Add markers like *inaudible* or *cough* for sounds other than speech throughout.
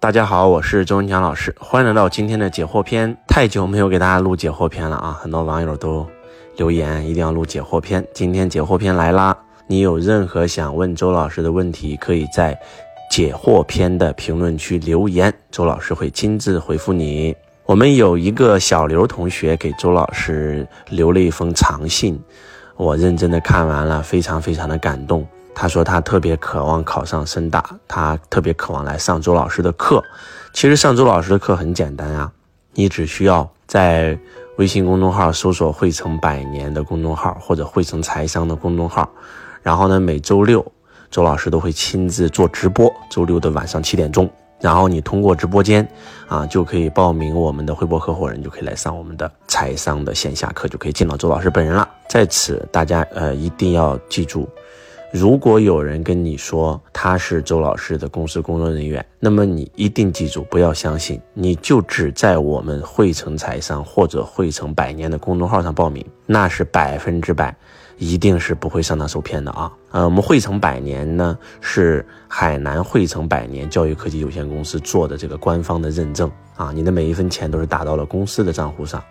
大家好，我是周文强老师，欢迎来到今天的解惑篇。太久没有给大家录解惑篇了啊，很多网友都留言一定要录解惑篇。今天解惑篇来啦，你有任何想问周老师的问题，可以在解惑篇的评论区留言，周老师会亲自回复你。我们有一个小刘同学给周老师留了一封长信，我认真的看完了，非常非常的感动。他说他特别渴望考上深大，他特别渴望来上周老师的课。其实上周老师的课很简单啊，你只需要在微信公众号搜索“汇成百年”的公众号或者“汇成财商”的公众号，然后呢，每周六周老师都会亲自做直播，周六的晚上七点钟，然后你通过直播间啊就可以报名我们的汇博合伙人，就可以来上我们的财商的线下课，就可以见到周老师本人了。在此，大家呃一定要记住。如果有人跟你说他是周老师的公司工作人员，那么你一定记住，不要相信，你就只在我们汇成财商或者汇成百年的公众号上报名，那是百分之百，一定是不会上当受骗的啊！呃，我们汇成百年呢是海南汇成百年教育科技有限公司做的这个官方的认证啊，你的每一分钱都是打到了公司的账户上，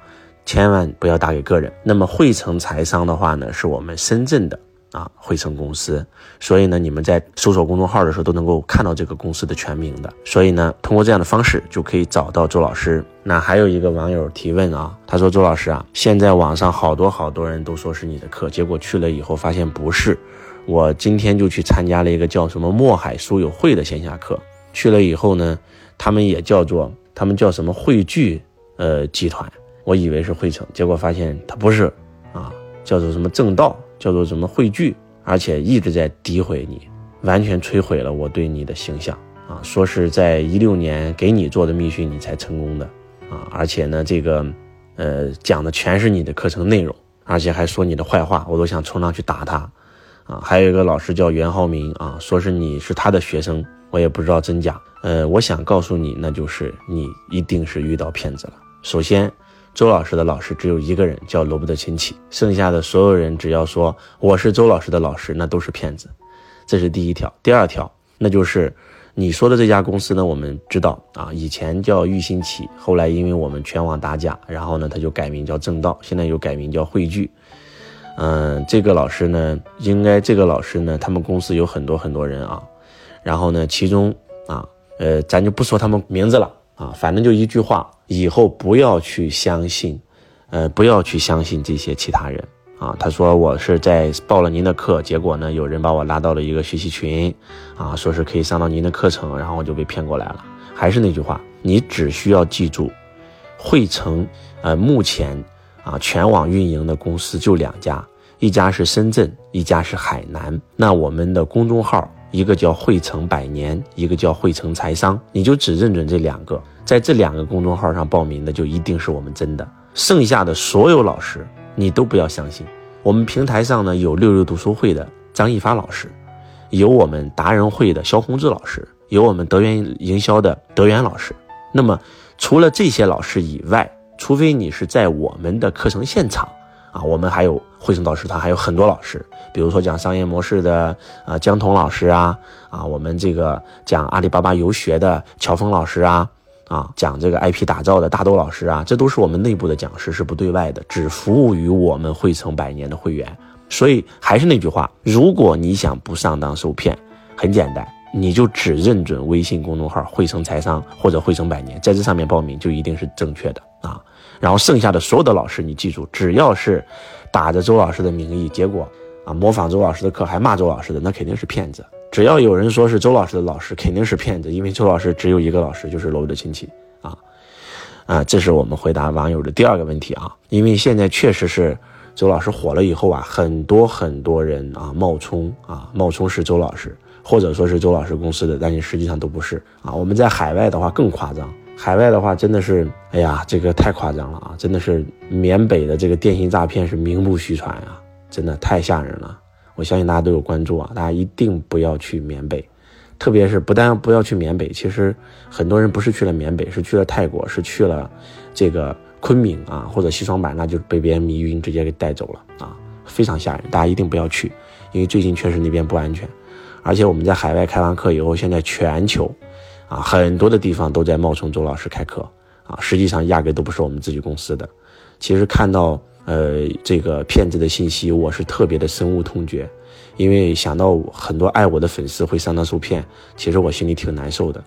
千万不要打给个人。那么汇成财商的话呢，是我们深圳的。啊，汇成公司，所以呢，你们在搜索公众号的时候都能够看到这个公司的全名的。所以呢，通过这样的方式就可以找到周老师。那还有一个网友提问啊，他说：“周老师啊，现在网上好多好多人都说是你的课，结果去了以后发现不是。我今天就去参加了一个叫什么墨海书友会的线下课，去了以后呢，他们也叫做他们叫什么汇聚呃集团，我以为是汇成，结果发现他不是啊，叫做什么正道。”叫做什么汇聚，而且一直在诋毁你，完全摧毁了我对你的形象啊！说是在一六年给你做的密训，你才成功的啊！而且呢，这个，呃，讲的全是你的课程内容，而且还说你的坏话，我都想冲上去打他啊！还有一个老师叫袁浩明啊，说是你是他的学生，我也不知道真假。呃，我想告诉你，那就是你一定是遇到骗子了。首先。周老师的老师只有一个人，叫罗伯特亲戚。剩下的所有人，只要说我是周老师的老师，那都是骗子。这是第一条。第二条，那就是你说的这家公司呢，我们知道啊，以前叫玉兴起，后来因为我们全网打假，然后呢，他就改名叫正道，现在又改名叫汇聚。嗯，这个老师呢，应该这个老师呢，他们公司有很多很多人啊，然后呢，其中啊，呃，咱就不说他们名字了。啊，反正就一句话，以后不要去相信，呃，不要去相信这些其他人啊。他说我是在报了您的课，结果呢，有人把我拉到了一个学习群，啊，说是可以上到您的课程，然后我就被骗过来了。还是那句话，你只需要记住，汇成，呃，目前啊全网运营的公司就两家，一家是深圳，一家是海南。那我们的公众号。一个叫汇成百年，一个叫汇成财商，你就只认准这两个，在这两个公众号上报名的就一定是我们真的，剩下的所有老师你都不要相信。我们平台上呢有六六读书会的张一发老师，有我们达人会的肖宏志老师，有我们德源营销的德源老师。那么除了这些老师以外，除非你是在我们的课程现场。啊，我们还有汇成导师团，还有很多老师，比如说讲商业模式的啊江彤老师啊，啊我们这个讲阿里巴巴游学的乔峰老师啊，啊讲这个 IP 打造的大豆老师啊，这都是我们内部的讲师，是不对外的，只服务于我们汇成百年的会员。所以还是那句话，如果你想不上当受骗，很简单，你就只认准微信公众号汇成财商或者汇成百年，在这上面报名就一定是正确的啊。然后剩下的所有的老师，你记住，只要是打着周老师的名义，结果啊模仿周老师的课还骂周老师的，那肯定是骗子。只要有人说是周老师的老师，肯定是骗子，因为周老师只有一个老师，就是罗的亲戚啊啊，这是我们回答网友的第二个问题啊。因为现在确实是周老师火了以后啊，很多很多人啊冒充啊冒充是周老师，或者说是周老师公司的，但是实际上都不是啊。我们在海外的话更夸张。海外的话，真的是，哎呀，这个太夸张了啊！真的是缅北的这个电信诈骗是名不虚传啊，真的太吓人了。我相信大家都有关注啊，大家一定不要去缅北，特别是不但不要去缅北，其实很多人不是去了缅北，是去了泰国，是去了这个昆明啊，或者西双版纳，就被别人迷晕，直接给带走了啊，非常吓人。大家一定不要去，因为最近确实那边不安全，而且我们在海外开完课以后，现在全球。啊，很多的地方都在冒充周老师开课啊，实际上压根都不是我们自己公司的。其实看到呃这个骗子的信息，我是特别的深恶痛绝，因为想到很多爱我的粉丝会上当受骗，其实我心里挺难受的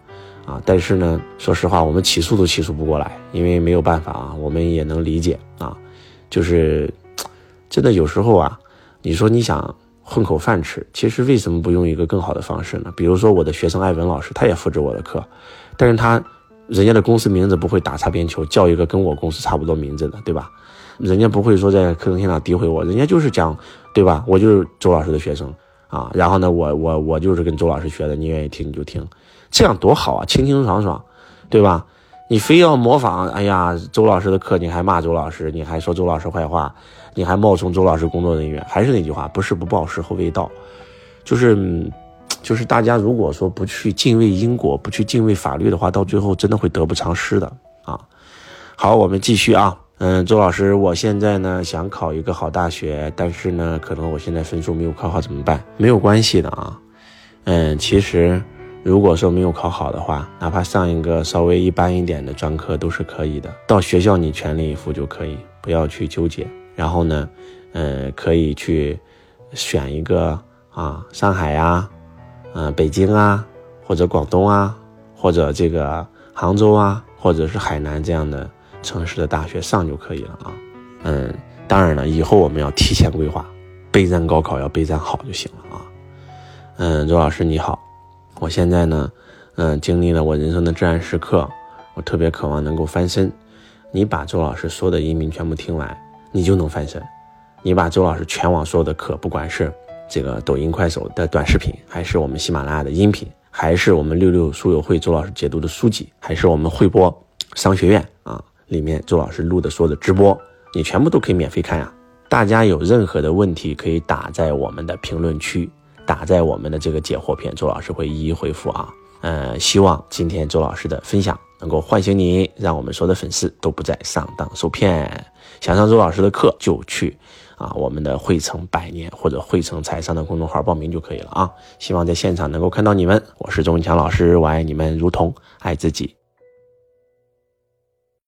啊。但是呢，说实话，我们起诉都起诉不过来，因为没有办法啊，我们也能理解啊，就是 *tsk* 真的有时候啊，你说你想。混口饭吃，其实为什么不用一个更好的方式呢？比如说我的学生艾文老师，他也复制我的课，但是他人家的公司名字不会打擦边球，叫一个跟我公司差不多名字的，对吧？人家不会说在课程现场诋毁我，人家就是讲，对吧？我就是周老师的学生啊，然后呢，我我我就是跟周老师学的，你愿意听你就听，这样多好啊，清清爽爽，对吧？你非要模仿，哎呀，周老师的课，你还骂周老师，你还说周老师坏话，你还冒充周老师工作人员，还是那句话，不是不报，时候未到。就是，就是大家如果说不去敬畏因果，不去敬畏法律的话，到最后真的会得不偿失的啊。好，我们继续啊，嗯，周老师，我现在呢想考一个好大学，但是呢，可能我现在分数没有考好，怎么办？没有关系的啊，嗯，其实。如果说没有考好的话，哪怕上一个稍微一般一点的专科都是可以的。到学校你全力以赴就可以，不要去纠结。然后呢，嗯，可以去选一个啊，上海呀，嗯，北京啊，或者广东啊，或者这个杭州啊，或者是海南这样的城市的大学上就可以了啊。嗯，当然了，以后我们要提前规划，备战高考要备战好就行了啊。嗯，周老师你好。我现在呢，嗯，经历了我人生的至暗时刻，我特别渴望能够翻身。你把周老师说的音频全部听完，你就能翻身。你把周老师全网所有的课，不管是这个抖音、快手的短视频，还是我们喜马拉雅的音频，还是我们六六书友会周老师解读的书籍，还是我们汇播商学院啊里面周老师录的所有的直播，你全部都可以免费看呀。大家有任何的问题，可以打在我们的评论区。打在我们的这个解惑片，周老师会一一回复啊。呃，希望今天周老师的分享能够唤醒你，让我们所有的粉丝都不再上当受骗。想上周老师的课，就去啊我们的汇成百年或者汇成财商的公众号报名就可以了啊。希望在现场能够看到你们。我是周文强老师，我爱你们如同爱自己。